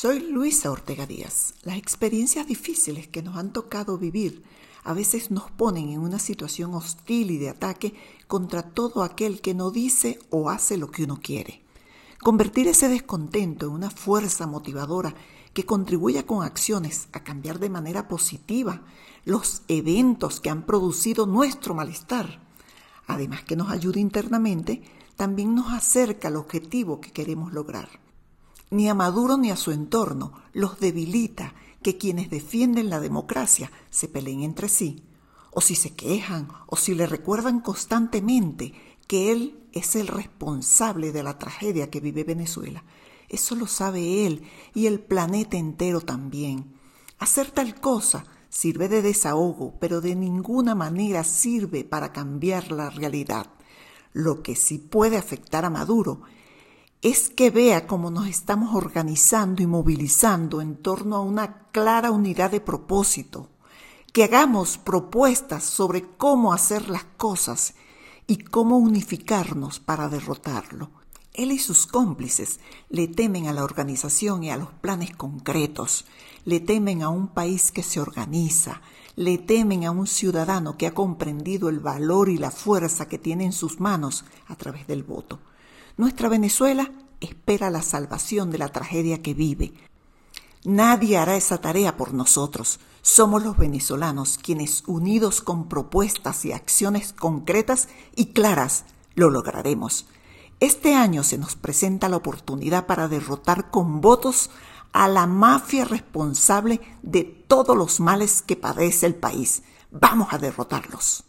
Soy Luisa Ortega Díaz. Las experiencias difíciles que nos han tocado vivir a veces nos ponen en una situación hostil y de ataque contra todo aquel que no dice o hace lo que uno quiere. Convertir ese descontento en una fuerza motivadora que contribuya con acciones a cambiar de manera positiva los eventos que han producido nuestro malestar, además que nos ayude internamente, también nos acerca al objetivo que queremos lograr ni a Maduro ni a su entorno los debilita que quienes defienden la democracia se peleen entre sí, o si se quejan, o si le recuerdan constantemente que él es el responsable de la tragedia que vive Venezuela. Eso lo sabe él y el planeta entero también. Hacer tal cosa sirve de desahogo, pero de ninguna manera sirve para cambiar la realidad. Lo que sí puede afectar a Maduro es que vea cómo nos estamos organizando y movilizando en torno a una clara unidad de propósito, que hagamos propuestas sobre cómo hacer las cosas y cómo unificarnos para derrotarlo. Él y sus cómplices le temen a la organización y a los planes concretos, le temen a un país que se organiza, le temen a un ciudadano que ha comprendido el valor y la fuerza que tiene en sus manos a través del voto. Nuestra Venezuela espera la salvación de la tragedia que vive. Nadie hará esa tarea por nosotros. Somos los venezolanos quienes, unidos con propuestas y acciones concretas y claras, lo lograremos. Este año se nos presenta la oportunidad para derrotar con votos a la mafia responsable de todos los males que padece el país. Vamos a derrotarlos.